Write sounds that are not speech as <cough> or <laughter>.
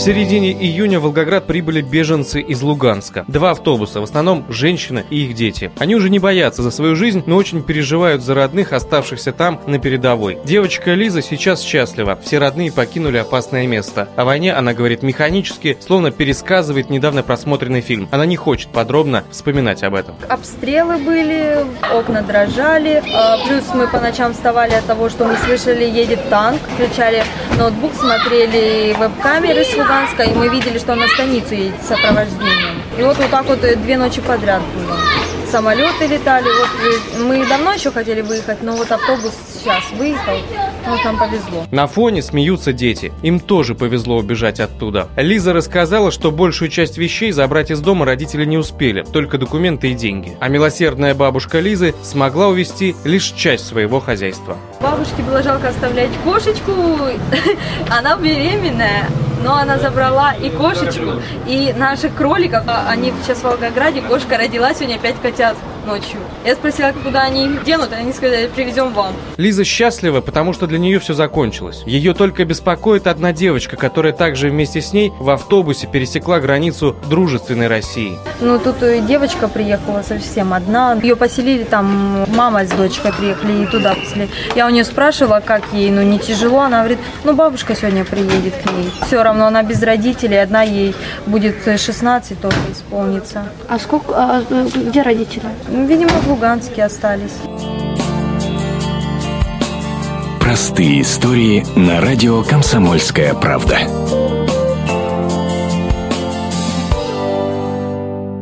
В середине июня в Волгоград прибыли беженцы из Луганска. Два автобуса, в основном женщины и их дети. Они уже не боятся за свою жизнь, но очень переживают за родных, оставшихся там на передовой. Девочка Лиза сейчас счастлива. Все родные покинули опасное место. О войне она говорит механически, словно пересказывает недавно просмотренный фильм. Она не хочет подробно вспоминать об этом. Обстрелы были, окна дрожали. А, плюс мы по ночам вставали от того, что мы слышали, едет танк. Включали ноутбук, смотрели веб-камеры с Луганска, и мы видели, что на станицу едет сопровождением. И вот вот так вот э, две ночи подряд было. Самолеты летали, вот э, мы давно еще хотели выехать, но вот автобус сейчас выехал, вот нам повезло. На фоне смеются дети. Им тоже повезло убежать оттуда. Лиза рассказала, что большую часть вещей забрать из дома родители не успели, только документы и деньги. А милосердная бабушка Лизы смогла увезти лишь часть своего хозяйства. Бабушке было жалко оставлять кошечку, <laughs> она беременная, но она забрала и кошечку, и наших кроликов. А Они сейчас в Волгограде, кошка родила сегодня пять котят ночью. Я спросила, куда они их денут, и они сказали, привезем вам. Лиза счастлива, потому что для нее все закончилось. Ее только беспокоит одна девочка, которая также вместе с ней в автобусе пересекла границу дружественной России. Ну, тут и девочка приехала совсем одна. Ее поселили там, мама с дочкой приехали и туда поселили. Я у нее спрашивала, как ей, ну, не тяжело. Она говорит, ну, бабушка сегодня приедет к ней. Все равно она без родителей, одна ей будет 16 только исполнится. А сколько, а, э, где родители? Ну, Видимо, в Луганске остались. Простые истории на радио «Комсомольская правда».